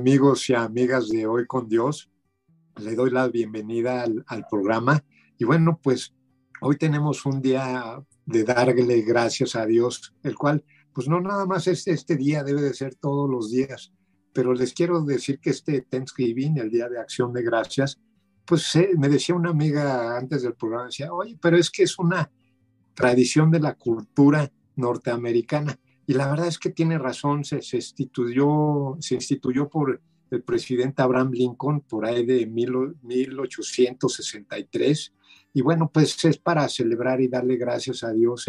Amigos y amigas de Hoy con Dios. Le doy la bienvenida al, programa. Y bueno, pues hoy tenemos un día de darle gracias a Dios, el cual, pues no nada más este, este día, debe de ser todos los días. Pero les quiero decir que este Thanksgiving, el Día de Acción de Gracias, pues eh, me decía una amiga antes del programa, decía, oye, pero es que es una tradición de la cultura norteamericana. Y la verdad es que tiene razón, se, instituyó, se instituyó por el presidente Abraham Lincoln por ahí de 1863. Y bueno, pues es para celebrar y darle gracias a Dios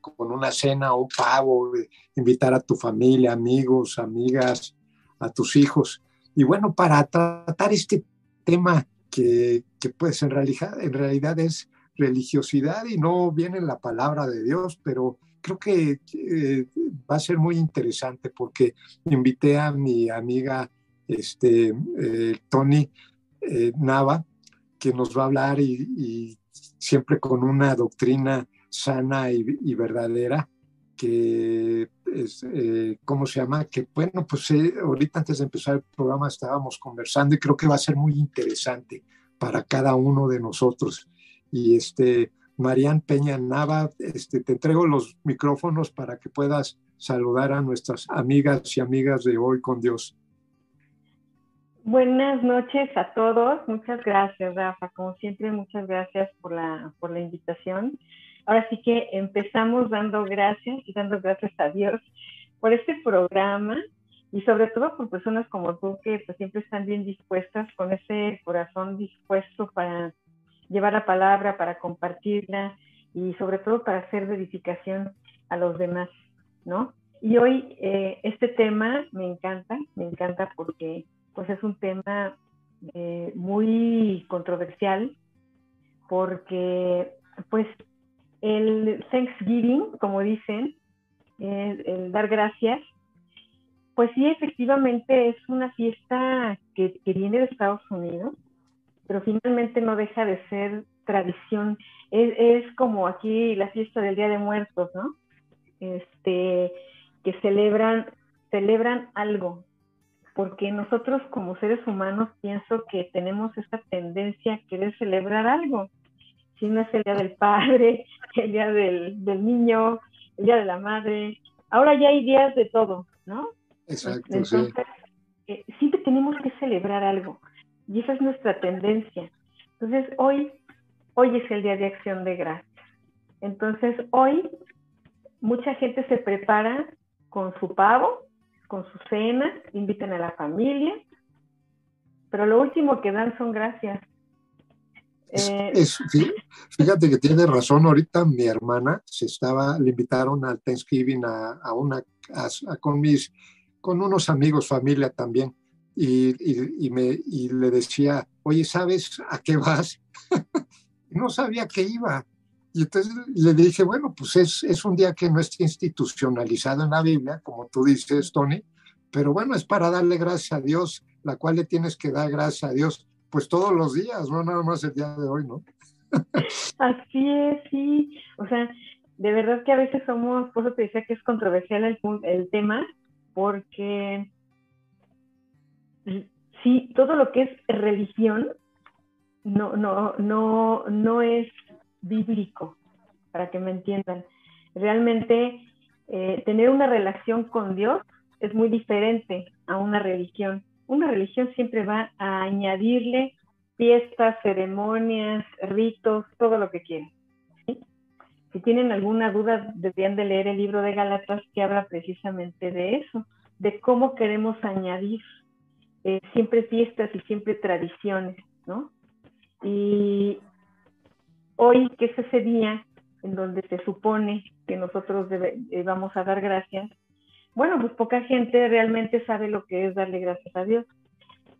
con una cena o pavo, invitar a tu familia, amigos, amigas, a tus hijos. Y bueno, para tratar este tema que, que pues en realidad, en realidad es religiosidad y no viene en la palabra de Dios, pero creo que eh, va a ser muy interesante porque invité a mi amiga este, eh, Tony eh, Nava, que nos va a hablar y, siempre con una doctrina sana y, verdadera, que es, ¿cómo se llama? Que bueno, pues ahorita antes de empezar el programa estábamos conversando y creo que va a ser muy interesante para cada uno de nosotros. Y este, Marían Peña Nava, este, te entrego los micrófonos para que puedas saludar a nuestras amigas y amigas de Hoy con Dios. Buenas noches a todos. Muchas gracias, Rafa. Como siempre, muchas gracias por la, por la invitación. Ahora sí que empezamos dando gracias y dando gracias a Dios por este programa y sobre todo por personas como tú que pues, siempre están bien dispuestas, con ese corazón dispuesto para llevar la palabra, para compartirla y sobre todo para hacer verificación a los demás, ¿no? Y hoy eh, este tema me encanta, me encanta porque pues es un tema eh, muy controversial porque pues el Thanksgiving, como dicen, el, dar gracias, pues sí, efectivamente es una fiesta que viene de Estados Unidos, pero finalmente no deja de ser tradición. Es, como aquí la fiesta del Día de Muertos, ¿no? Este, que celebran, celebran algo, porque nosotros como seres humanos pienso que tenemos esta tendencia a querer celebrar algo. Si no es el Día del Padre, el Día del, Niño, el Día de la Madre, ahora ya hay días de todo, ¿no? Exacto, Entonces, eh, siempre tenemos que celebrar algo. Y esa es nuestra tendencia. Entonces, hoy, hoy es el Día de Acción de Gracias. Entonces, hoy mucha gente se prepara con su pavo, con su cena, invitan a la familia, pero lo último que dan son gracias. Eh, fíjate que tiene razón, ahorita mi hermana se estaba, le invitaron al Thanksgiving a, una, con mis, con unos amigos, familia también, y, me, le decía, oye, ¿sabes a qué vas? no sabía que iba. Y entonces le dije, bueno, pues es, es, un día que no está institucionalizado en la Biblia, como tú dices, Tony, pero bueno, es para darle gracias a Dios, la cual le tienes que dar gracias a Dios, pues todos los días, no nada más el día de hoy, ¿no? Así es, sí. O sea, de verdad que a veces somos, por eso te decía que es controversial el, el tema, porque sí, todo lo que es religión no, no, no, no es bíblico, para que me entiendan. Realmente eh, tener una relación con Dios es muy diferente a una religión. Una religión siempre va a añadirle fiestas, ceremonias, ritos, todo lo que quieran. Si tienen alguna duda, deberían de leer el libro de Galatas que habla precisamente de eso, de cómo queremos añadir eh, siempre fiestas y siempre tradiciones, ¿no? Y hoy, que es ese día en donde se supone que nosotros eh, vamos a dar gracias, bueno, pues poca gente realmente sabe lo que es darle gracias a Dios.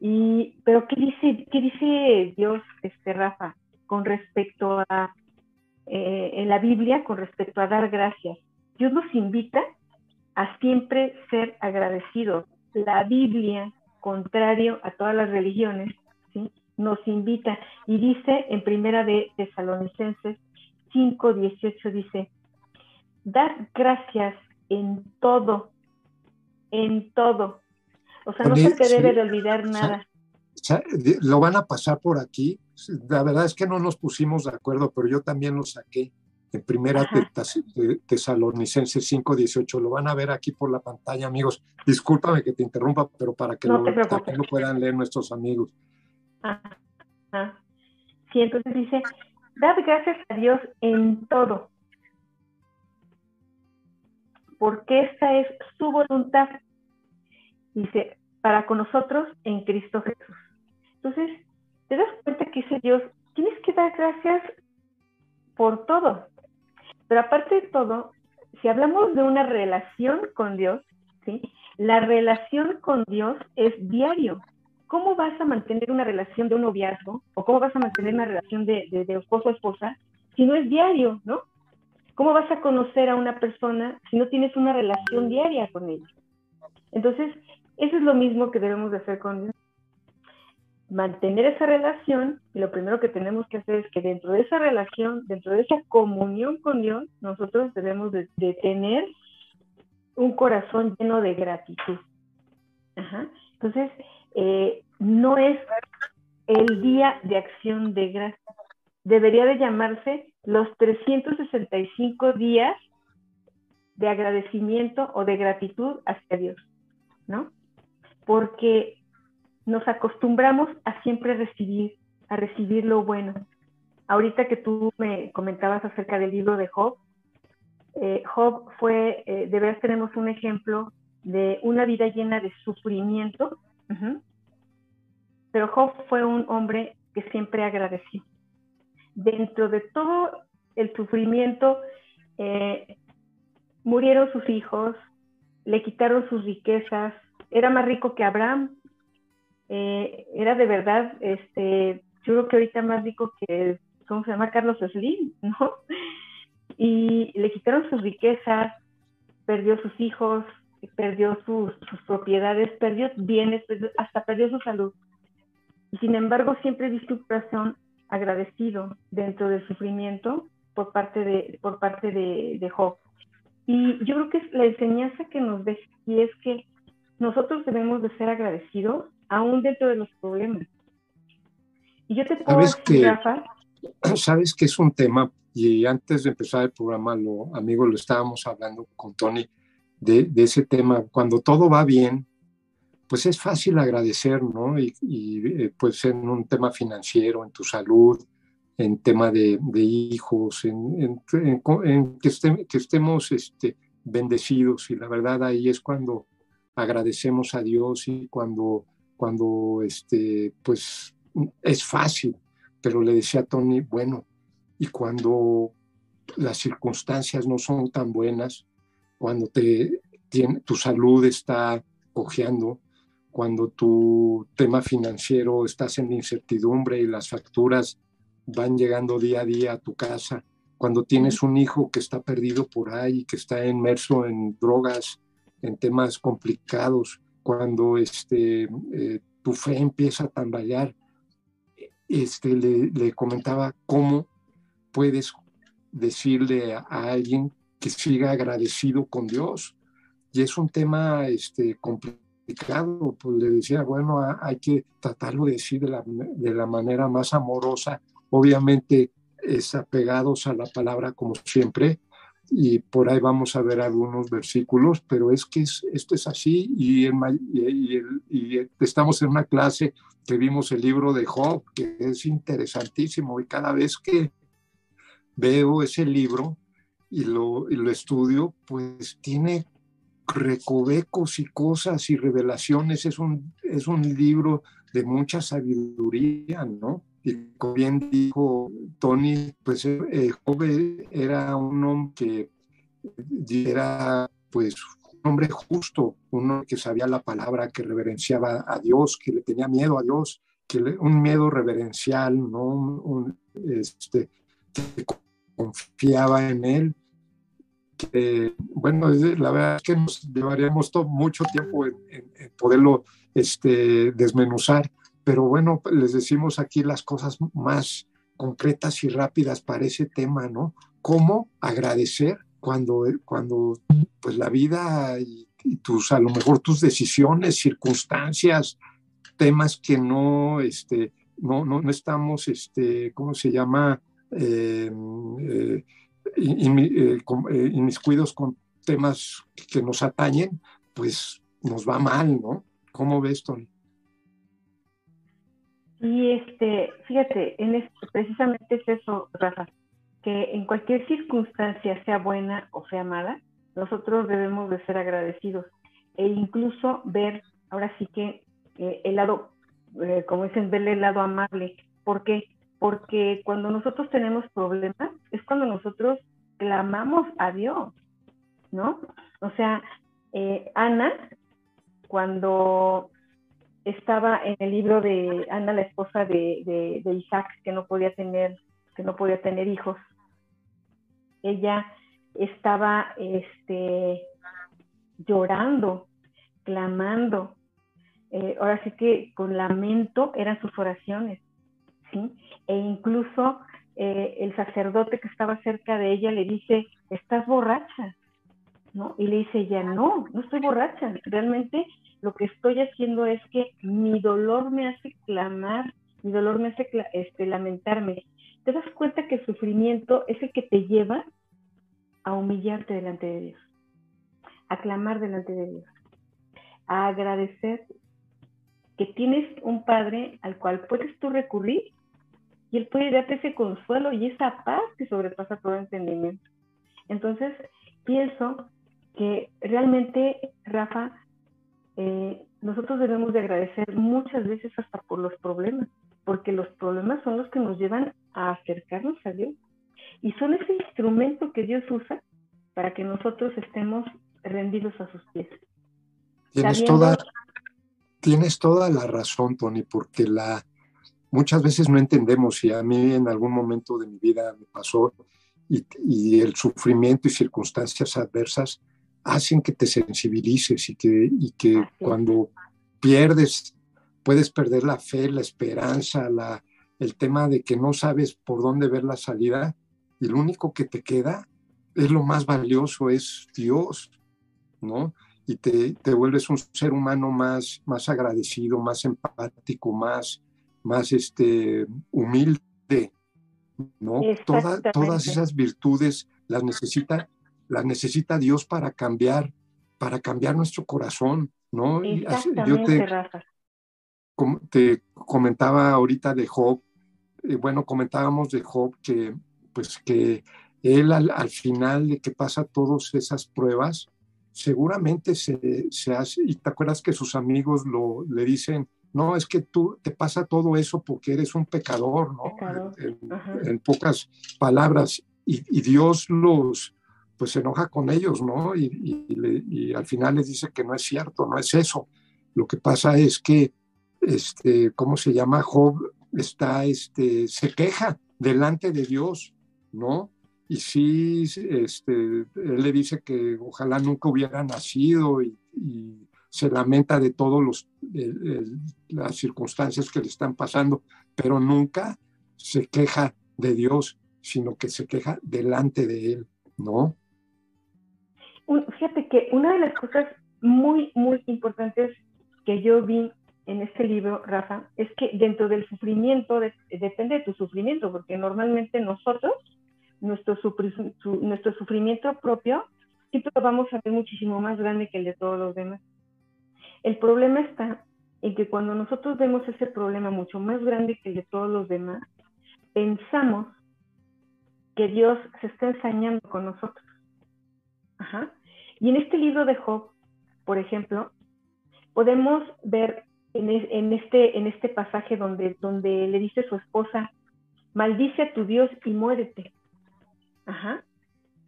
Y, pero ¿qué dice, qué dice Dios, este Rafa, con respecto a eh, la Biblia, con respecto a dar gracias? Dios nos invita a siempre ser agradecidos. La Biblia contrario a todas las religiones, ¿sí? nos invita y dice en primera de Tesalonicenses 5, 18, dice, dad gracias en todo, en todo, O sea, no se te debe de olvidar nada. Lo van a pasar por aquí. La verdad es que no nos pusimos de acuerdo, pero yo también lo saqué en primera de Tesalonicenses 5.18. Lo van a ver aquí por la pantalla, amigos. Discúlpame que te interrumpa, pero para que, lo, lo, puedan leer nuestros amigos. Sí, entonces dice, dad gracias a Dios en todo, porque esta es su voluntad. Dice, para con nosotros en Cristo Jesús. Entonces, te das cuenta que dice Dios, tienes que dar gracias por todo. Pero aparte de todo, si hablamos de una relación con Dios, ¿sí? la relación con Dios es diario. ¿Cómo vas a mantener una relación de un noviazgo o cómo vas a mantener una relación de, de, esposo o esposa si no es diario, ¿no? ¿Cómo vas a conocer a una persona si no tienes una relación diaria con ella? Entonces, eso es lo mismo que debemos de hacer con Dios mantener esa relación y lo primero que tenemos que hacer es que dentro de esa relación, dentro de esa comunión con Dios, nosotros debemos de, tener un corazón lleno de gratitud. Entonces, eh, no es el día de acción de gracias. Debería de llamarse los 365 días de agradecimiento o de gratitud hacia Dios, ¿no? Porque nos acostumbramos a siempre recibir, a recibir lo bueno. Ahorita que tú me comentabas acerca del libro de Job, eh, Job fue, eh, de veras tenemos un ejemplo de una vida llena de sufrimiento, pero Job fue un hombre que siempre agradeció. Dentro de todo el sufrimiento, eh, murieron sus hijos, le quitaron sus riquezas, era más rico que Abraham, eh, era de verdad, este, yo creo que ahorita más rico que, ¿cómo se llama? Carlos Slim, ¿no? Y le quitaron sus riquezas, perdió sus hijos, perdió sus, propiedades, perdió bienes, hasta perdió su salud. Sin embargo, siempre vi su corazón agradecido dentro del sufrimiento por parte de, por parte de, de Job. Y yo creo que es la enseñanza que nos deja y es que nosotros debemos de ser agradecidos aún dentro de los problemas. Y yo te puedo ¿Sabes decir, que, Sabes que es un tema, y antes de empezar el programa, lo, amigo, lo estábamos hablando con Tony, de, de, ese tema. Cuando todo va bien, pues es fácil agradecer, ¿no? Y, y eh, pues en un tema financiero, en tu salud, en tema de, de hijos, en, en, en que, que, estemos este, bendecidos. Y la verdad ahí es cuando agradecemos a Dios y cuando cuando este, pues es fácil, pero le decía a Tony, bueno, y cuando las circunstancias no son tan buenas, cuando te, tiene, tu salud está cojeando, cuando tu tema financiero estás en incertidumbre y las facturas van llegando día a día a tu casa, cuando tienes un hijo que está perdido por ahí, que está inmerso en drogas, en temas complicados, cuando este, eh, tu fe empieza a tambalear, este, le, comentaba cómo puedes decirle a, alguien que siga agradecido con Dios. Y es un tema este, complicado, pues le decía, bueno, hay que tratarlo de decir de la, de la manera más amorosa, obviamente es apegados a la palabra como siempre, y por ahí vamos a ver algunos versículos, pero es que esto es así y, y, estamos en una clase que vimos el libro de Job, que es interesantísimo y cada vez que veo ese libro y lo, y lo estudio, pues tiene recovecos y cosas y revelaciones, es un, es un libro de mucha sabiduría, ¿no? Y como bien dijo Tony, pues eh, era un hombre que era pues un hombre justo, un hombre que sabía la palabra, que reverenciaba a Dios, que le tenía miedo a Dios, que un miedo reverencial, ¿no? Un, este, que confiaba en él. Que, bueno, la verdad es que nos llevaríamos todo, mucho tiempo en, en poderlo este, desmenuzar, pero bueno, les decimos aquí las cosas más concretas y rápidas para ese tema, ¿no? ¿Cómo agradecer cuando, cuando pues la vida y, tus, a lo mejor tus decisiones, circunstancias, temas que no, este, no, no, estamos, este, ¿cómo se llama? Eh, eh, eh, inmiscuidos con temas que nos atañen, pues nos va mal, ¿no? ¿Cómo ves, Tony? Y este, fíjate, en precisamente es eso, Rafa, que en cualquier circunstancia, sea buena o sea mala, nosotros debemos de ser agradecidos e incluso ver, ahora sí que eh, el lado, eh, como dicen, verle el lado amable. ¿Por qué? Porque cuando nosotros tenemos problemas es cuando nosotros clamamos a Dios, ¿no? O sea, eh, Ana, cuando estaba en el libro de Ana, la esposa de, de, Isaac, que no podía tener, que no podía tener hijos, ella estaba este, llorando, clamando. Eh, ahora sí que con lamento eran sus oraciones, ¿sí? E incluso eh, el sacerdote que estaba cerca de ella le dice, estás borracha, ¿no? Y le dice ella, no, no estoy borracha, realmente lo que estoy haciendo es que mi dolor me hace clamar, mi dolor me hace este, lamentarme. Te das cuenta que el sufrimiento es el que te lleva a humillarte delante de Dios, a clamar delante de Dios, a agradecer que tienes un Padre al cual puedes tú recurrir y Él puede darte ese consuelo y esa paz que sobrepasa todo entendimiento. Entonces, pienso que realmente, Rafa, eh, nosotros debemos de agradecer muchas veces hasta por los problemas, porque los problemas son los que nos llevan a acercarnos a Dios y son ese instrumento que Dios usa para que nosotros estemos rendidos a sus pies. Tienes toda, tienes toda la razón, Tony, porque la, muchas veces no entendemos y a mí en algún momento de mi vida me pasó y, y el sufrimiento y circunstancias adversas hacen que te sensibilices y que, y que cuando pierdes, puedes perder la fe, la esperanza, la, el tema de que no sabes por dónde ver la salida y lo único que te queda es lo más valioso, es Dios, ¿no? Y te, te vuelves un ser humano más, más agradecido, más empático, más, más este, humilde, ¿no? todas esas virtudes las necesita las necesita Dios para cambiar, para cambiar nuestro corazón, ¿no? Yo te, te comentaba ahorita de Job, eh, bueno, comentábamos de Job que, pues que él al, final de que pasa todas esas pruebas, seguramente se, se, hace, y te acuerdas que sus amigos lo, le dicen, no, es que tú te pasa todo eso porque eres un pecador, ¿no? En, pocas palabras, y, y Dios los, pues se enoja con ellos, ¿no? Y, al final les dice que no es cierto, no es eso. Lo que pasa es que, este, ¿cómo se llama? Job está, este, se queja delante de Dios, ¿no? Y sí, este, él le dice que ojalá nunca hubiera nacido y, se lamenta de todas las circunstancias que le están pasando, pero nunca se queja de Dios, sino que se queja delante de él, ¿no? Fíjate que una de las cosas muy, muy importantes que yo vi en este libro, Rafa, es que dentro del sufrimiento, depende de tu sufrimiento, porque normalmente nosotros, nuestro, nuestro sufrimiento propio, siempre lo vamos a ver muchísimo más grande que el de todos los demás. El problema está en que cuando nosotros vemos ese problema mucho más grande que el de todos los demás, pensamos que Dios se está ensañando con nosotros. Y en este libro de Job, por ejemplo, podemos ver en, este, este pasaje donde, le dice su esposa, maldice a tu Dios y muérete. Ajá.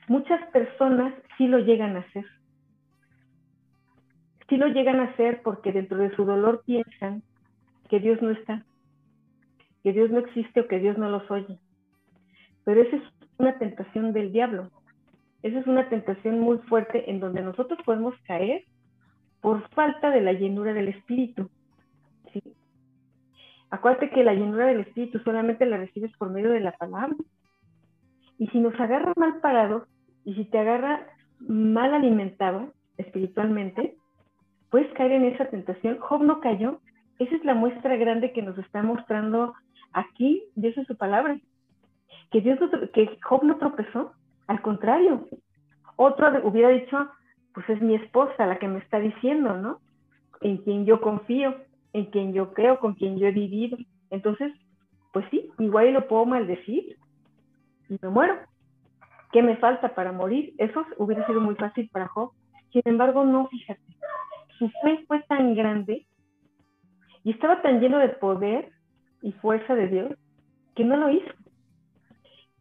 Muchas personas sí lo llegan a hacer. Sí lo llegan a hacer porque dentro de su dolor piensan que Dios no está, que Dios no existe o que Dios no los oye. Pero esa es una tentación del diablo. Esa es una tentación muy fuerte en donde nosotros podemos caer por falta de la llenura del Espíritu. Acuérdate que la llenura del Espíritu solamente la recibes por medio de la palabra. Y si nos agarra mal parados y si te agarra mal alimentado, espiritualmente, puedes caer en esa tentación. Job no cayó. Esa es la muestra grande que nos está mostrando aquí, Dios en su palabra. Que, Dios que Job no tropezó, al contrario. Otro hubiera dicho, pues es mi esposa la que me está diciendo, ¿no? En quien yo confío, en quien yo creo, con quien yo he vivido. Entonces, pues sí, igual lo puedo maldecir y me muero. ¿Qué me falta para morir? Eso hubiera sido muy fácil para Job. Sin embargo, no, fíjate. Su fe fue tan grande y estaba tan lleno de poder y fuerza de Dios que no lo hizo.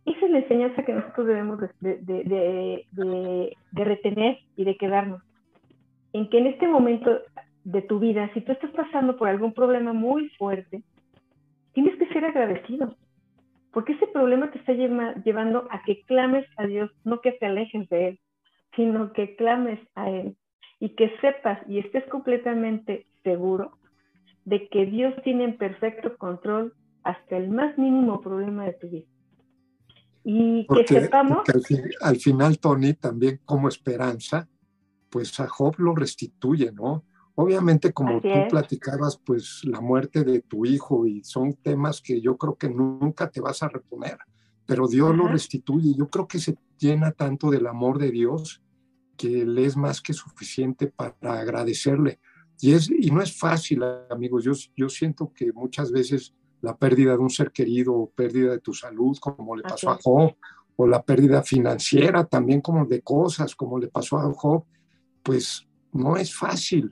Esa es la enseñanza que nosotros debemos de, retener y de quedarnos. En que en este momento de tu vida, si tú estás pasando por algún problema muy fuerte, tienes que ser agradecido. Porque ese problema te está llevando a que clames a Dios, no que te alejes de Él, sino que clames a Él y que sepas y estés completamente seguro de que Dios tiene en perfecto control hasta el más mínimo problema de tu vida. Y que sepamos... al, final, Tony, también como esperanza, pues a Job lo restituye, ¿no? Obviamente, como tú platicabas, pues la muerte de tu hijo y son temas que yo creo que nunca te vas a reponer, pero Dios lo restituye. Yo creo que se llena tanto del amor de Dios que le es más que suficiente para agradecerle. Y, es, y no es fácil, amigos. Yo, yo siento que muchas veces la pérdida de un ser querido o pérdida de tu salud, como le pasó a Job, o la pérdida financiera también como de cosas, como le pasó a Job, pues no es fácil.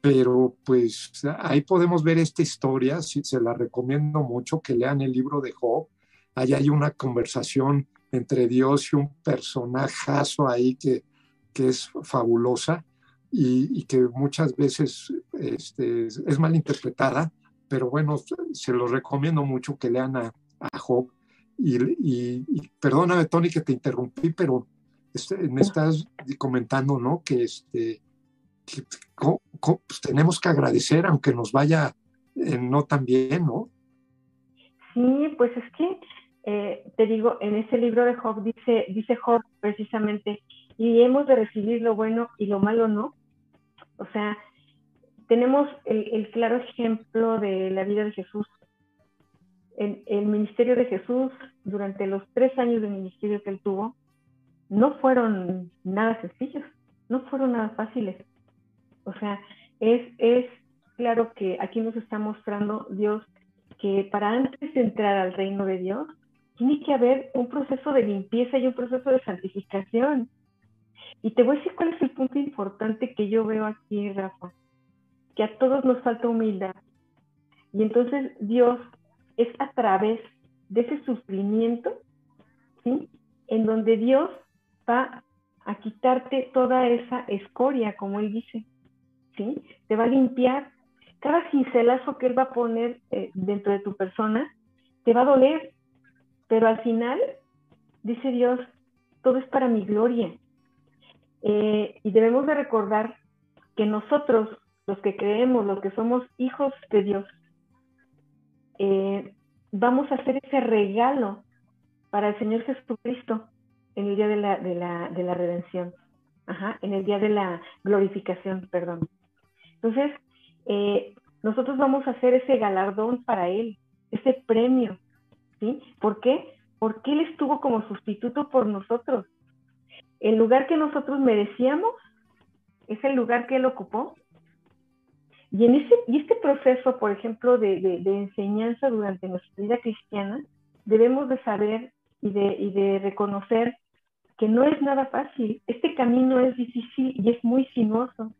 Pero pues ahí podemos ver esta historia, si se la recomiendo mucho que lean el libro de Job, ahí hay una conversación entre Dios y un personajazo ahí que, que es fabulosa y, que muchas veces este, es mal interpretada, pero bueno, se los recomiendo mucho que lean a, Job. Y, y, perdóname, Tony, que te interrumpí, pero este, me estás comentando, ¿no? Que este, pues, tenemos que agradecer aunque nos vaya eh, no tan bien, ¿no? Sí, pues es que eh, te digo, en ese libro de Job dice, dice Job precisamente, y hemos de recibir lo bueno y lo malo no. O sea, tenemos el, claro ejemplo de la vida de Jesús. El, ministerio de Jesús, durante los tres años de ministerio que él tuvo, no fueron nada sencillos, no fueron nada fáciles. O sea, es, es claro que aquí nos está mostrando Dios que para antes de entrar al reino de Dios, tiene que haber un proceso de limpieza y un proceso de santificación. Y te voy a decir cuál es el punto importante que yo veo aquí, Rafa, que a todos nos falta humildad. Y entonces Dios es a través de ese sufrimiento, ¿sí? En donde Dios va a quitarte toda esa escoria, como Él dice. Te va a limpiar. Cada cincelazo que Él va a poner eh, dentro de tu persona te va a doler, pero al final, dice Dios, todo es para mi gloria. Eh, y debemos de recordar que nosotros, los que creemos, los que somos hijos de Dios, eh, vamos a hacer ese regalo para el Señor Jesucristo en el día de la, de la, de la redención, Ajá, en el día de la glorificación, perdón. Entonces, eh, nosotros vamos a hacer ese galardón para él, ese premio, ¿sí? ¿Por qué? Porque él estuvo como sustituto por nosotros. El lugar que nosotros merecíamos es el lugar que él ocupó. Y, en ese, y este proceso, por ejemplo, de, de, enseñanza durante nuestra vida cristiana, debemos de saber y de, y de reconocer que no es nada fácil. Este camino es difícil y es muy sinuoso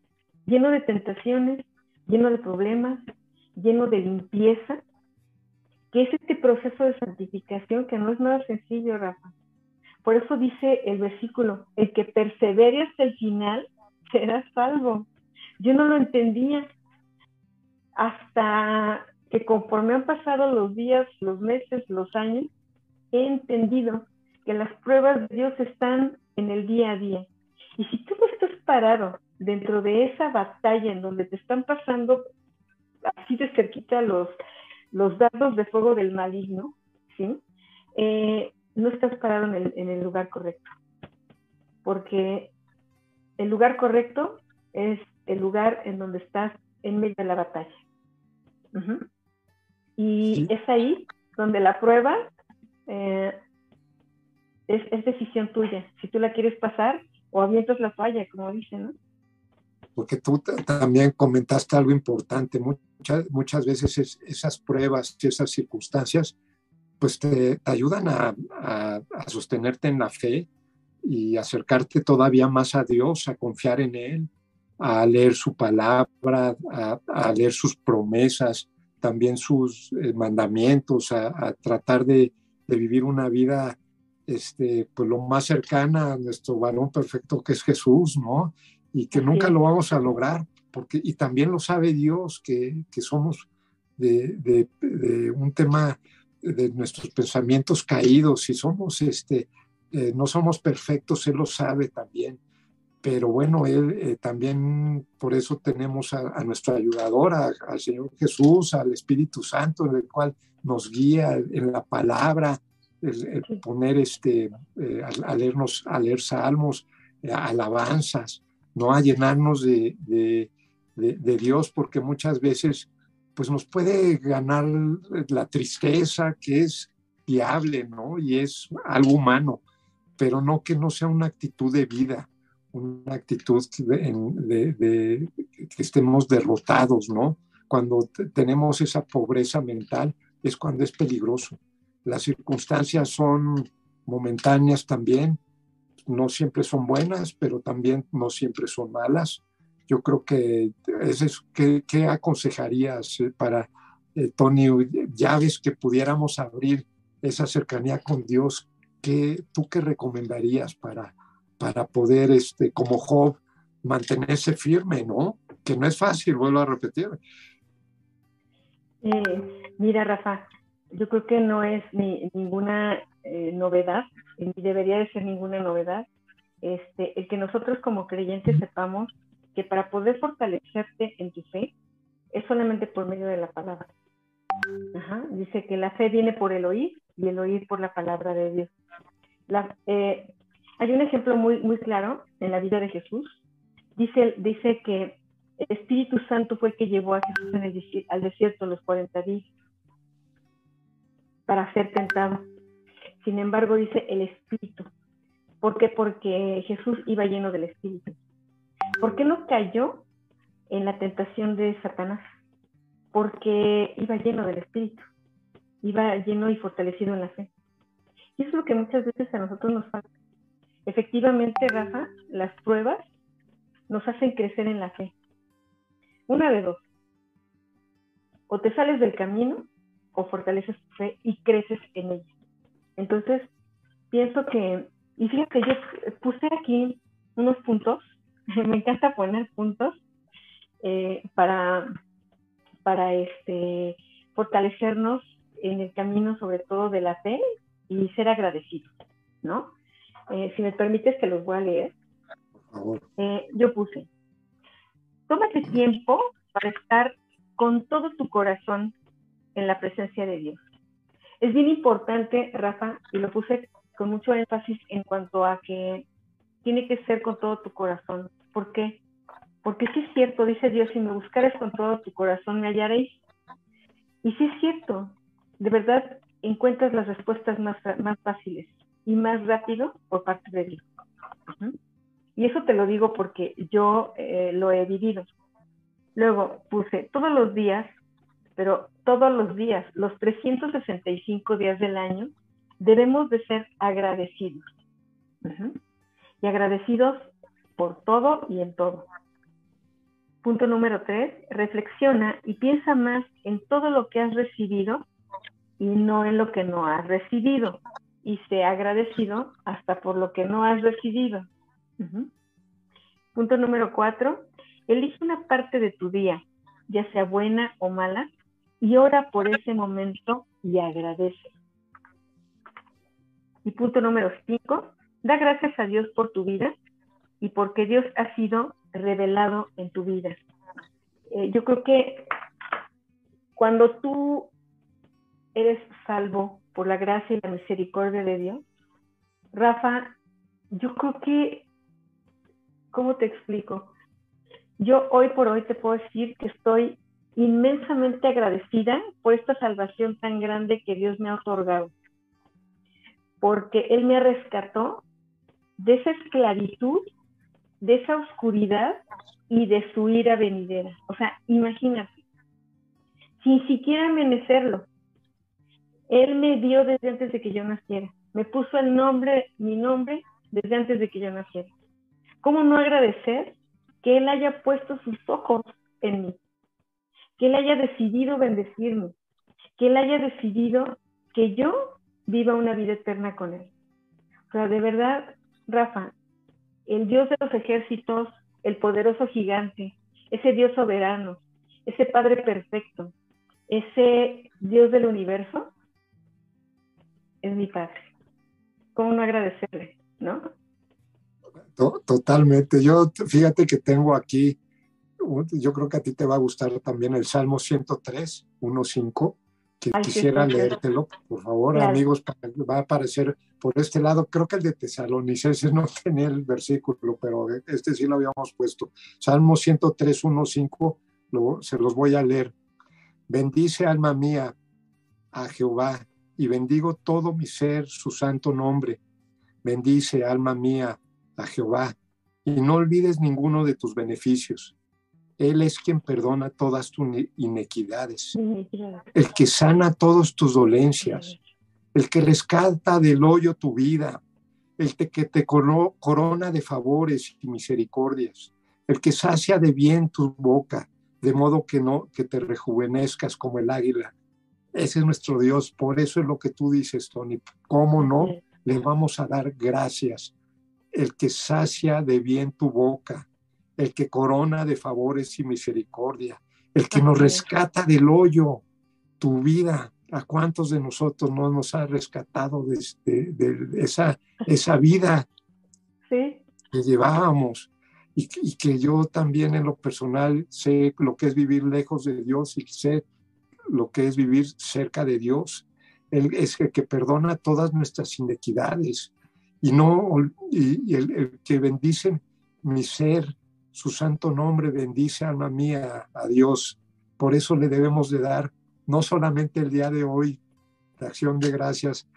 lleno de tentaciones, lleno de problemas, lleno de limpieza, que es este proceso de santificación que no es nada sencillo, Rafa. Por eso dice el versículo, el que persevere hasta el final será salvo. Yo no lo entendía hasta que conforme han pasado los días, los meses, los años, he entendido que las pruebas de Dios están en el día a día. Y si tú no estás parado dentro de esa batalla en donde te están pasando así de cerquita los, los dardos de fuego del maligno, ¿sí? Eh, no estás parado en el, lugar correcto. Porque el lugar correcto es el lugar en donde estás en medio de la batalla. Y es ahí donde la prueba eh, es, decisión tuya. Si tú la quieres pasar o avientas la falla, como dicen, ¿no? Porque tú también comentaste algo importante. Muchas, muchas veces esas pruebas y esas circunstancias pues te, ayudan a, sostenerte en la fe y acercarte todavía más a Dios, a confiar en Él, a leer su palabra, a, leer sus promesas, también sus eh, mandamientos, a, tratar de, vivir una vida este, pues lo más cercana a nuestro varón perfecto que es Jesús, ¿no? Y que nunca lo vamos a lograr, porque, y también lo sabe Dios, que, somos de, de, un tema de nuestros pensamientos caídos y somos, este, eh, no somos perfectos, Él lo sabe también. Pero bueno, Él eh, también, por eso tenemos a, nuestro ayudador, al Señor Jesús, al Espíritu Santo, en el cual nos guía en la palabra, el, poner este, eh, a, leernos, a leer salmos, alabanzas, no a llenarnos de, de, de Dios, porque muchas veces pues nos puede ganar la tristeza, que es viable, ¿no? Y es algo humano, pero no que no sea una actitud de vida, una actitud de, que estemos derrotados, ¿no? Cuando tenemos esa pobreza mental es cuando es peligroso. Las circunstancias son momentáneas también, no siempre son buenas, pero también no siempre son malas yo creo que es eso. ¿Qué, aconsejarías eh, para eh, Tony? Ya ves que pudiéramos abrir esa cercanía con Dios. ¿Qué, ¿Tú qué recomendarías para, para poder, este, como Job, mantenerse firme, ¿no? Que no es fácil, vuelvo a repetir. Eh, mira, Rafa, yo creo que no es ni, ninguna novedad, ni debería de ser ninguna novedad, este, el que nosotros como creyentes sepamos que para poder fortalecerte en tu fe es solamente por medio de la palabra. Dice que la fe viene por el oír y el oír por la palabra de Dios. Eh, hay un ejemplo muy, muy claro en la vida de Jesús. Dice, dice que el Espíritu Santo fue el que llevó a Jesús al desierto los 40 días para ser tentado. Sin embargo, dice el Espíritu. ¿Por qué? Porque Jesús iba lleno del Espíritu. ¿Por qué no cayó en la tentación de Satanás? Porque iba lleno del Espíritu, iba lleno y fortalecido en la fe. Y eso es lo que muchas veces a nosotros nos falta. Efectivamente, Rafa, las pruebas nos hacen crecer en la fe. Una de dos. O te sales del camino o fortaleces tu fe y creces en ella. Entonces, pienso que, y fíjate, yo puse aquí unos puntos me encanta poner puntos eh, para, para este, fortalecernos en el camino sobre todo de la fe y ser agradecidos, ¿no? Eh, si me permites, te los voy a leer. Eh, yo puse, tómate tiempo para estar con todo tu corazón en la presencia de Dios. Es bien importante, Rafa, y lo puse con mucho énfasis en cuanto a que tiene que ser con todo tu corazón. ¿Por qué? Porque sí es cierto, dice Dios, si me buscares con todo tu corazón me hallaréis. Y sí es cierto, de verdad encuentras las respuestas más, más fáciles y más rápido por parte de Dios. Y eso te lo digo porque yo eh, lo he vivido. Luego puse todos los días, pero todos los días, los 365 días del año, debemos de ser agradecidos. Y agradecidos por todo y en todo. Punto número tres, reflexiona y piensa más en todo lo que has recibido y no en lo que no has recibido. Y sea agradecido hasta por lo que no has recibido. Punto número cuatro, elige una parte de tu día, ya sea buena o mala, y ora por ese momento y agradece. Y punto número cinco, da gracias a Dios por tu vida y porque Dios ha sido revelado en tu vida. Eh, yo creo que cuando tú eres salvo por la gracia y la misericordia de Dios, Rafa, yo creo que ¿cómo te explico? Yo hoy por hoy te puedo decir que estoy inmensamente agradecida por esta salvación tan grande que Dios me ha otorgado, porque Él me rescató de esa esclavitud, de esa oscuridad y de su ira venidera. O sea, imagínate, sin siquiera merecerlo, Él me dio desde antes de que yo naciera, me puso el nombre, mi nombre, desde antes de que yo naciera. ¿Cómo no agradecer que Él haya puesto sus ojos en mí? Que Él haya decidido bendecirme, que Él haya decidido que yo viva una vida eterna con Él. O sea, de verdad, Rafa, el Dios de los ejércitos, el poderoso gigante, ese Dios soberano, ese Padre perfecto, ese Dios del universo, es mi Padre. ¿Cómo no agradecerle, no? Totalmente. Yo, fíjate que tengo aquí, yo creo que a ti te va a gustar también el Salmo 103, 1.5, que quisiera leértelo, por favor, amigos, va a aparecer por este lado. Creo que el de Tesalonicenses no tenía el versículo, pero este sí lo habíamos puesto. Salmo 103, 1.5, se los voy a leer. Bendice alma mía a Jehová y bendigo todo mi ser su santo nombre. Bendice alma mía a Jehová, y no olvides ninguno de tus beneficios. Él es quien perdona todas tus inequidades, el que sana todas tus dolencias, el que rescata del hoyo tu vida, el que te corona de favores y misericordias, el que sacia de bien tu boca, de modo que no que te rejuvenezcas como el águila. Ese es nuestro Dios, por eso es lo que tú dices, Tony. ¿Cómo no le vamos a dar gracias? el que sacia de bien tu boca, el que corona de favores y misericordia, el que nos rescata del hoyo, tu vida. ¿A cuántos de nosotros no nos ha rescatado de, esa, esa vida que llevábamos? Y, y, que yo también en lo personal sé lo que es vivir lejos de Dios y sé lo que es vivir cerca de Dios. Él es el que perdona todas nuestras inequidades, y no y, el, que bendice mi ser, su santo nombre, bendice alma mía a Dios. Por eso le debemos de dar no solamente el día de hoy la acción de gracias,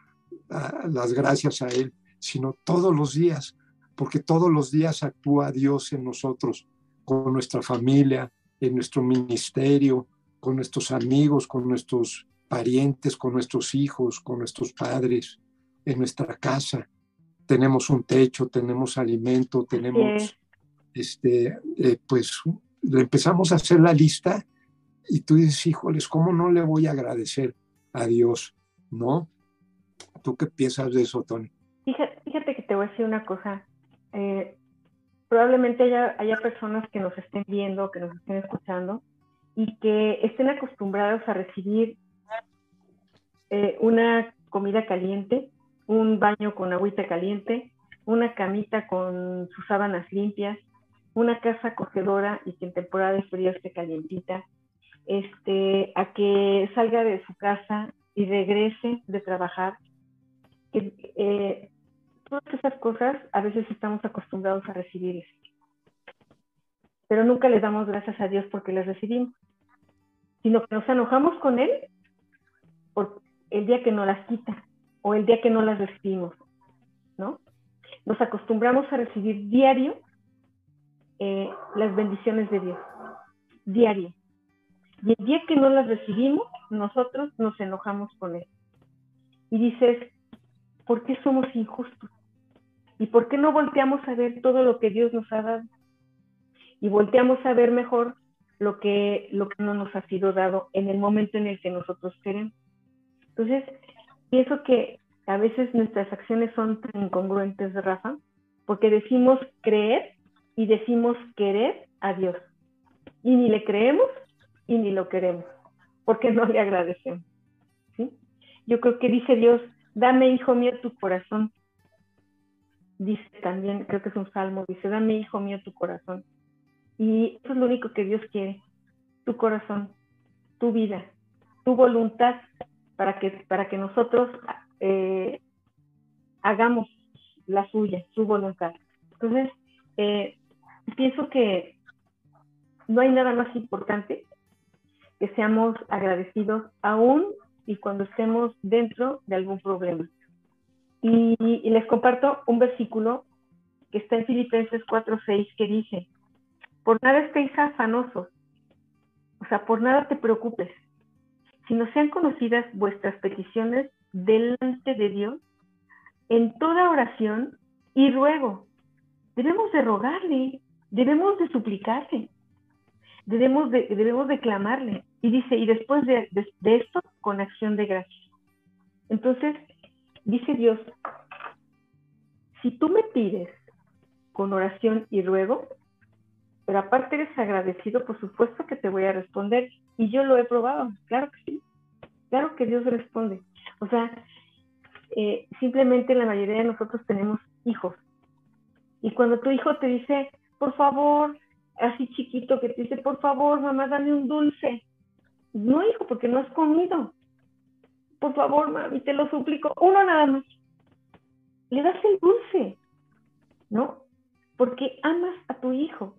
las gracias a Él, sino todos los días, porque todos los días actúa Dios en nosotros, con nuestra familia, en nuestro ministerio, con nuestros amigos, con nuestros parientes, con nuestros hijos, con nuestros padres, en nuestra casa tenemos un techo, tenemos alimento, tenemos, este, eh, pues le empezamos a hacer la lista y tú dices, híjoles, ¿cómo no le voy a agradecer a Dios? ¿No? ¿Tú qué piensas de eso, Tony? Fíjate, que te voy a decir una cosa. Eh, probablemente haya, haya personas que nos estén viendo, que nos estén escuchando y que estén acostumbrados a recibir eh, una comida caliente un baño con agüita caliente, una camita con sus sábanas limpias, una casa acogedora y que en temporada de frío esté calientita, este, a que salga de su casa y regrese de trabajar. Eh, todas esas cosas a veces estamos acostumbrados a recibir, pero nunca le damos gracias a Dios porque las recibimos, sino que nos enojamos con Él por el día que nos las quita o el día que no las recibimos, ¿no? Nos acostumbramos a recibir diario eh, las bendiciones de Dios, diario. Y el día que no las recibimos, nosotros nos enojamos con Él. Y dices, ¿por qué somos injustos? ¿Y por qué no volteamos a ver todo lo que Dios nos ha dado? Y volteamos a ver mejor lo que, lo que no nos ha sido dado en el momento en el que nosotros queremos. Entonces, pienso que a veces nuestras acciones son tan incongruentes, Rafa, porque decimos creer y decimos querer a Dios. Y ni le creemos y ni lo queremos, porque no le agradecemos. Yo creo que dice Dios, dame, hijo mío, tu corazón. Dice también, creo que es un salmo, dice, dame, hijo mío, tu corazón. Y eso es lo único que Dios quiere, tu corazón, tu vida, tu voluntad para que, para que nosotros eh, hagamos la suya, su voluntad. Entonces, eh, pienso que no hay nada más importante que seamos agradecidos aún y cuando estemos dentro de algún problema. Y, y les comparto un versículo que está en Filipenses 4:6 que dice, por nada estéis afanosos, o sea, por nada te preocupes, sino sean conocidas vuestras peticiones delante de Dios en toda oración y ruego. Debemos de rogarle, debemos de suplicarle, debemos de, debemos de clamarle. Y dice, y después de, de esto, con acción de gracia. Entonces, dice Dios, si tú me pides con oración y ruego, pero aparte eres agradecido, por supuesto que te voy a responder. Y yo lo he probado, claro que sí. Claro que Dios responde. O sea, eh, simplemente la mayoría de nosotros tenemos hijos. Y cuando tu hijo te dice, por favor, así chiquito que te dice, por favor, mamá, dame un dulce. No, hijo, porque no has comido. Por favor, mami, te lo suplico. Uno nada más. Le das el dulce, ¿no? Porque amas a tu hijo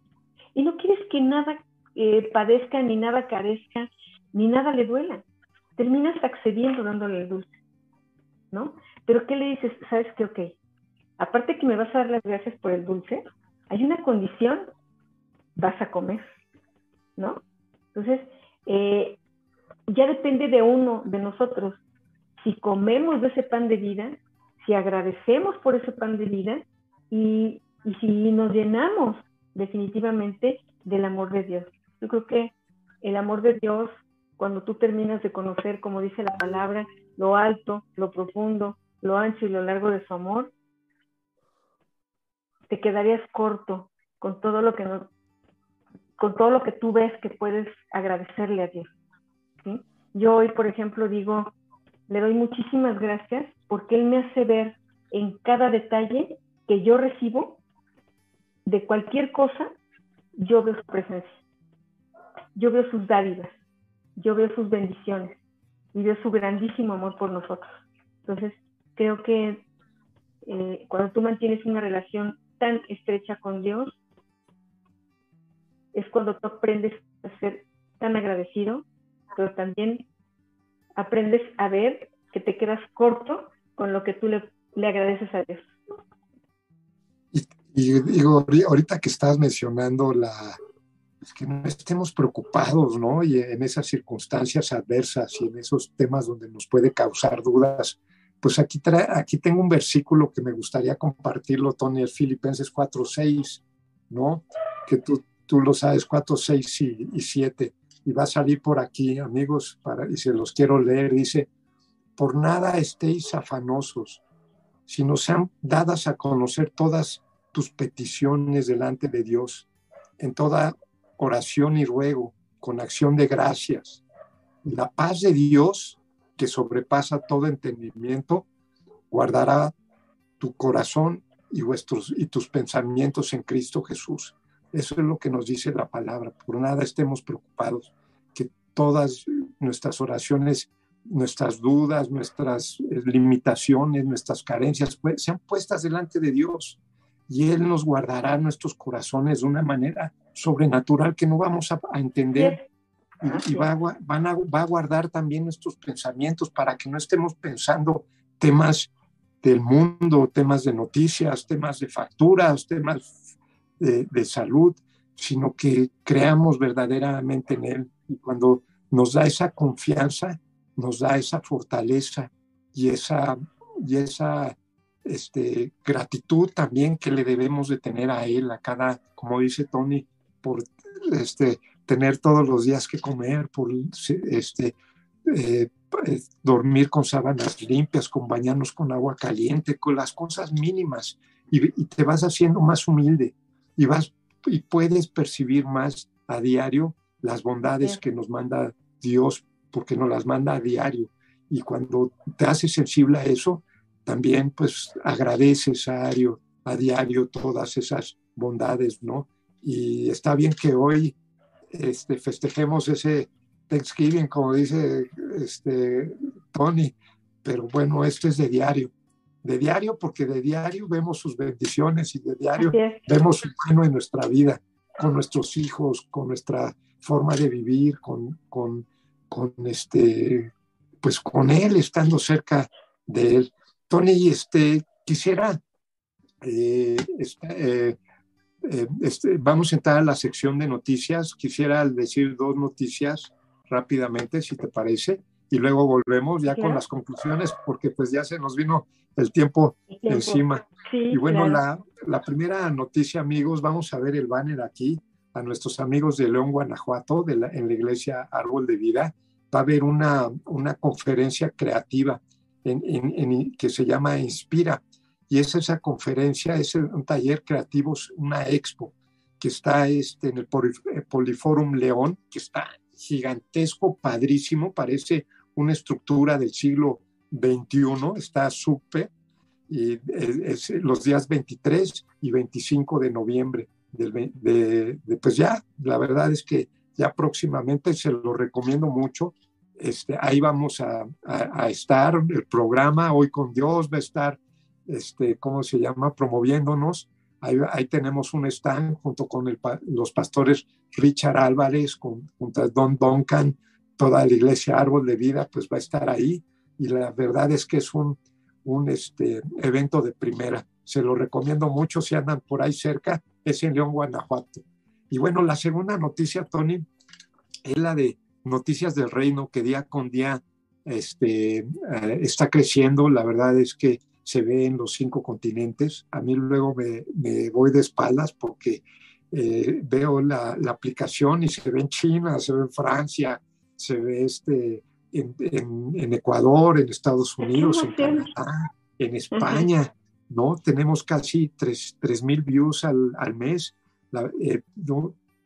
y no quieres que nada eh, padezca, ni nada carezca, ni nada le duela. Terminas accediendo dándole el dulce, ¿no? Pero ¿qué le dices? ¿Sabes qué? Ok, aparte que me vas a dar las gracias por el dulce, hay una condición, vas a comer, ¿no? Entonces, eh, ya depende de uno, de nosotros, si comemos de ese pan de vida, si agradecemos por ese pan de vida y, y si nos llenamos definitivamente del amor de Dios. Yo creo que el amor de Dios, cuando tú terminas de conocer, como dice la palabra, lo alto, lo profundo, lo ancho y lo largo de su amor, te quedarías corto con todo lo que no, con todo lo que tú ves que puedes agradecerle a Dios. Yo hoy, por ejemplo, digo, le doy muchísimas gracias porque Él me hace ver en cada detalle que yo recibo de cualquier cosa, yo veo su presencia. Yo veo sus dádivas, yo veo sus bendiciones y veo su grandísimo amor por nosotros. Entonces, creo que eh, cuando tú mantienes una relación tan estrecha con Dios, es cuando tú aprendes a ser tan agradecido, pero también aprendes a ver que te quedas corto con lo que tú le, le agradeces a Dios. Y digo, ahorita que estás mencionando la, pues, que no estemos preocupados, ¿no? Y en esas circunstancias adversas y en esos temas donde nos puede causar dudas, pues aquí, aquí tengo un versículo que me gustaría compartirlo, Tony, es Filipenses 4, 6, ¿no? Que tú, tú lo sabes, 4, 6 y, y 7. Y va a salir por aquí, amigos, para, y se los quiero leer. Dice, por nada estéis afanosos, sino sean dadas a conocer todas tus peticiones delante de Dios en toda oración y ruego, con acción de gracias. La paz de Dios, que sobrepasa todo entendimiento, guardará tu corazón y, vuestros, y tus pensamientos en Cristo Jesús. Eso es lo que nos dice la palabra. Por nada estemos preocupados, que todas nuestras oraciones, nuestras dudas, nuestras eh, limitaciones, nuestras carencias pues, sean puestas delante de Dios y Él nos guardará nuestros corazones de una manera sobrenatural que no vamos a, entender. Y, va, van a, va a guardar también nuestros pensamientos para que no estemos pensando temas del mundo, temas de noticias, temas de facturas, temas de, de salud, sino que creamos verdaderamente en Él. Y cuando nos da esa confianza, nos da esa fortaleza y esa, y esa este, gratitud también que le debemos de tener a él, a cada, como dice Tony, por este, tener todos los días que comer, por este, eh, dormir con sábanas limpias, con bañarnos con agua caliente, con las cosas mínimas, y, te vas haciendo más humilde y, vas, y puedes percibir más a diario las bondades que nos manda Dios, porque nos las manda a diario. Y cuando te haces sensible a eso, también pues agradeces a diario, a diario todas esas bondades, ¿no? Y está bien que hoy este, festejemos ese Thanksgiving, como dice este, Tony, pero bueno, esto es de diario. de diario, porque de diario vemos sus bendiciones y de diario vemos su mano en nuestra vida, con nuestros hijos, con nuestra forma de vivir, con, con, con este, pues con él, estando cerca de él. Tony, este, quisiera, eh, este, eh, este, vamos a entrar a la sección de noticias. Quisiera decir dos noticias rápidamente, si te parece, y luego volvemos ya con las conclusiones, porque pues ya se nos vino el tiempo, encima. y bueno, la, la, primera noticia, amigos, vamos a ver el banner aquí a nuestros amigos de León, Guanajuato, de la, en la iglesia Árbol de Vida. Va a haber una, una conferencia creativa en, en, que se llama Inspira y es esa conferencia, es un taller creativo, una expo que está este, en el eh, Poliforum León, que está gigantesco, padrísimo, parece una estructura del siglo XXI, está súper, y es, los días 23 y 25 de noviembre. Del, de, pues ya, la verdad es que ya próximamente se lo recomiendo mucho. Este, ahí vamos a, estar, el programa Hoy con Dios va a estar este, ¿cómo se llama?, promoviéndonos. Ahí, tenemos un stand junto con los pastores Richard Álvarez, junto a Don Duncan, toda la iglesia Árbol de Vida, pues va a estar ahí. Y la verdad es que es un, un este, evento de primera. Se lo recomiendo mucho si andan por ahí cerca, es en León, Guanajuato. Y bueno, la segunda noticia, Tony, es la de Noticias del Reino, que día con día este, eh, está creciendo. La verdad es que se ve en los cinco continentes. A mí luego me, me voy de espaldas porque eh, veo la, la, aplicación y se ve en China, se ve en Francia, se ve este, en, en, Ecuador, en Estados Unidos, en Canadá, en España. ¿no? Tenemos casi 3 mil views al, al mes. La, eh,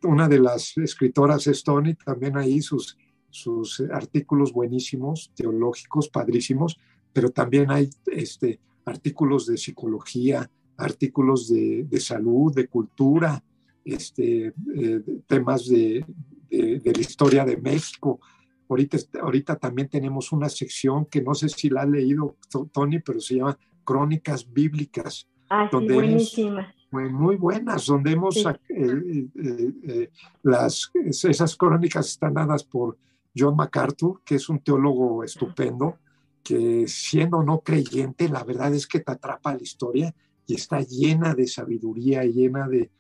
Una de las escritoras es Tony, también ahí sus, sus artículos buenísimos, teológicos, padrísimos, pero también hay este, artículos de psicología, artículos de, de salud, de cultura, este, eh, temas de, de, la historia de México. Ahorita, ahorita también tenemos una sección que no sé si la ha leído Tony, pero se llama Crónicas Bíblicas. Ah, donde buenísima. Muy buenas, donde hemos eh, eh, las, esas crónicas están dadas por John MacArthur, que es un teólogo estupendo, que siendo no creyente, la verdad es que te atrapa la historia y está llena de sabiduría, llena de,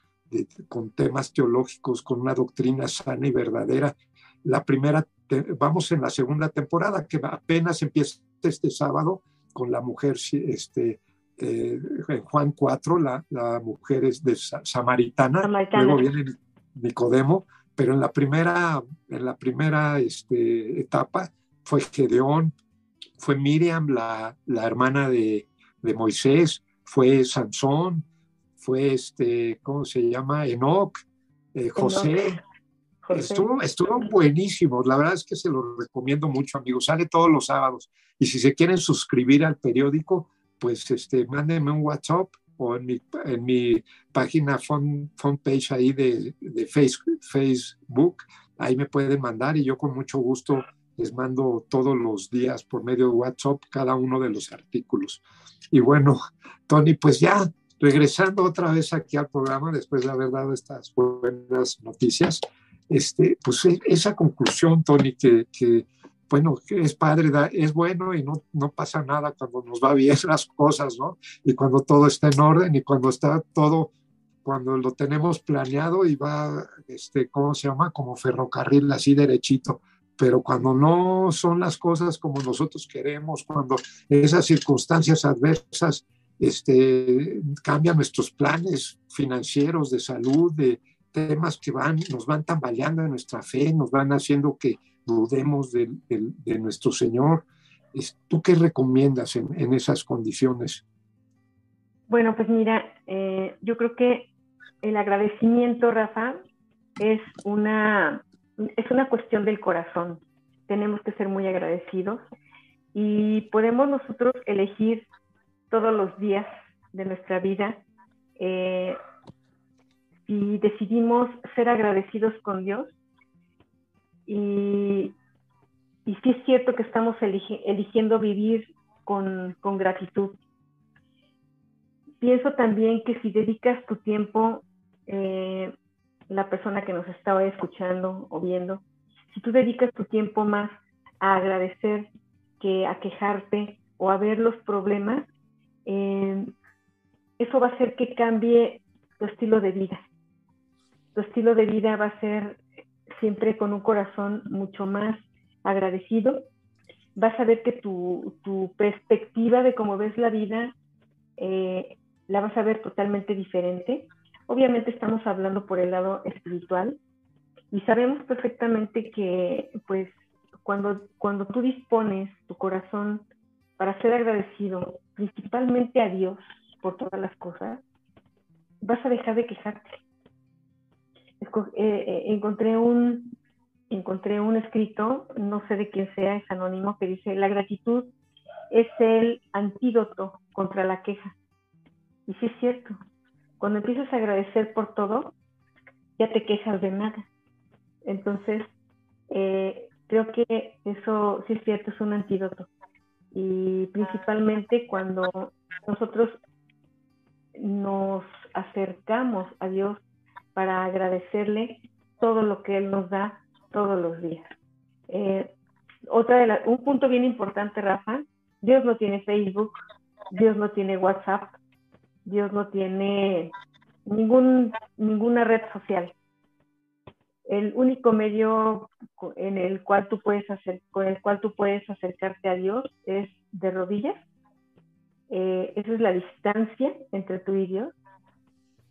con temas teológicos, con una doctrina sana y verdadera. La primera, vamos en la segunda temporada, que apenas empieza este sábado con la mujer, este, eh, en Juan 4, la, la, mujer es de Samaritana, Samaritana, luego viene Nicodemo, pero en la primera, en la primera este, etapa fue Gedeón, fue Miriam, la, la hermana de, de, Moisés, fue Sansón, fue este, ¿cómo se llama? Enoch, eh, José. Estuvo, estuvo buenísimo, la verdad es que se lo recomiendo mucho, amigos. Sale todos los sábados. Y si se quieren suscribir al periódico, pues este, mándenme un WhatsApp o en mi, en mi página phone, page ahí de, de Facebook, ahí me pueden mandar y yo con mucho gusto les mando todos los días por medio de WhatsApp cada uno de los artículos. Y bueno, Tony, pues ya regresando otra vez aquí al programa, después de haber dado estas buenas noticias, este, pues e, esa conclusión, Tony, que, que bueno, es padre, es bueno y no, no pasa nada cuando nos va bien las cosas, ¿no? Y cuando todo está en orden y cuando está todo, cuando lo tenemos planeado y va, este, ¿cómo se llama? Como ferrocarril así derechito pero cuando no son las cosas como nosotros queremos, cuando esas circunstancias adversas este, cambian nuestros planes financieros, de salud, de temas que van, nos van tambaleando en nuestra fe, nos van haciendo que dudemos de, nuestro Señor. ¿Tú qué recomiendas en, esas condiciones? Bueno, pues mira, eh, yo creo que el agradecimiento, Rafa, es una es una cuestión del corazón. Tenemos que ser muy agradecidos y podemos nosotros elegir todos los días de nuestra vida eh, y decidimos ser agradecidos con Dios. Y, y sí es cierto que estamos eligiendo vivir con, con gratitud. pienso también que si dedicas tu tiempo, eh, la persona que nos está escuchando o viendo, si tú dedicas tu tiempo más a agradecer que a quejarte o a ver los problemas, eh, eso va a hacer que cambie tu estilo de vida. Tu estilo de vida va a ser siempre con un corazón mucho más agradecido. Vas a ver que tu, perspectiva de cómo ves la vida eh, la vas a ver totalmente diferente. Obviamente estamos hablando por el lado espiritual y sabemos perfectamente que pues cuando, cuando tú dispones tu corazón para ser agradecido principalmente a Dios por todas las cosas, vas a dejar de quejarte. Eh, eh, encontré un encontré un escrito, no sé de quién sea, es anónimo, que dice, la gratitud es el antídoto contra la queja. Y sí es cierto, cuando empiezas a agradecer por todo, ya te quejas de nada. Entonces, eh, creo que eso sí es cierto, es un antídoto. Y principalmente cuando nosotros nos acercamos a Dios para agradecerle todo lo que Él nos da todos los días. Eh, otra un punto bien importante, Rafa, Dios no tiene Facebook, Dios no tiene WhatsApp, Dios no tiene ninguna red social. El único medio en el cual tú puedes hacer, con el cual tú puedes acercarte a Dios es de rodillas. Eh, esa es la distancia entre tú y Dios.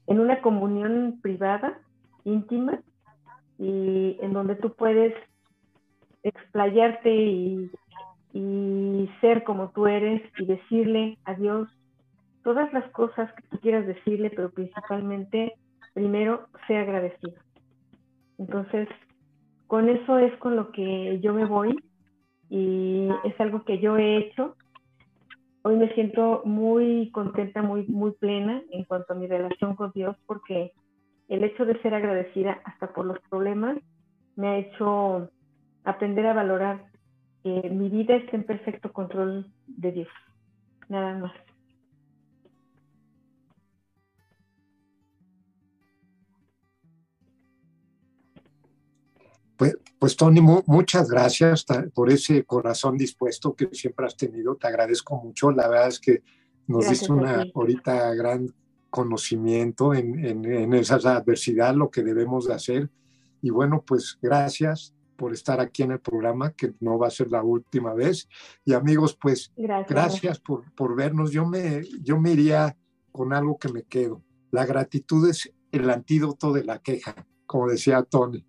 En una comunión privada, íntima, y en donde tú puedes explayarte y, y ser como tú eres y decirle a Dios todas las cosas que tú quieras decirle, pero principalmente, primero, sea agradecido. Entonces, con eso es con lo que yo me voy y es algo que yo he hecho. Hoy me siento muy contenta, muy, muy plena en cuanto a mi relación con Dios porque el hecho de ser agradecida hasta por los problemas me ha hecho aprender a valorar que mi vida está en perfecto control de Dios. Nada más. Pues, pues Tony, muchas gracias por ese corazón dispuesto que siempre has tenido. Te agradezco mucho. La verdad es que nos diste una ahorita gran conocimiento en, en, esa adversidad, lo que debemos de hacer. Y bueno, pues gracias por estar aquí en el programa, que no va a ser la última vez. Y amigos, pues gracias, por, por, vernos. Yo me, yo me iría con algo que me quedo. La gratitud es el antídoto de la queja, como decía Tony.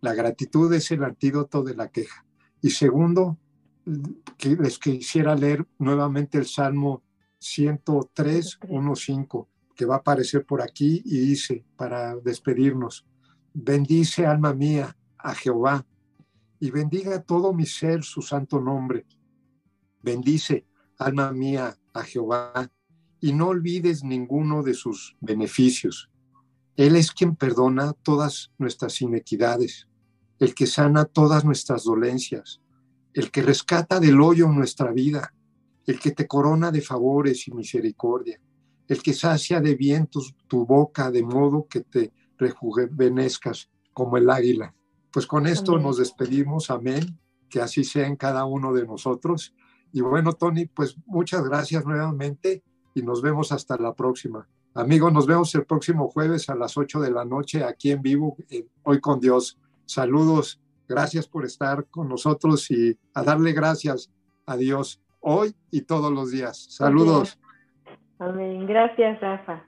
La gratitud es el antídoto de la queja. Y segundo, que les quisiera leer nuevamente el Salmo 103, 1.5 que va a aparecer por aquí y dice, para despedirnos, bendice alma mía a Jehová y bendiga todo mi ser su santo nombre. Bendice alma mía a Jehová y no olvides ninguno de sus beneficios. Él es quien perdona todas nuestras inequidades, el que sana todas nuestras dolencias, el que rescata del hoyo nuestra vida, el que te corona de favores y misericordia el que sacia de vientos tu boca de modo que te rejuvenezcas como el águila. Pues con esto nos despedimos, amén, que así sea en cada uno de nosotros. Y bueno, Tony, pues muchas gracias nuevamente y nos vemos hasta la próxima. Amigos, nos vemos el próximo jueves a las 8 de la noche aquí en vivo, Hoy con Dios. Saludos, gracias por estar con nosotros y a darle gracias a Dios hoy y todos los días. Saludos. Amén. Gracias, Rafa.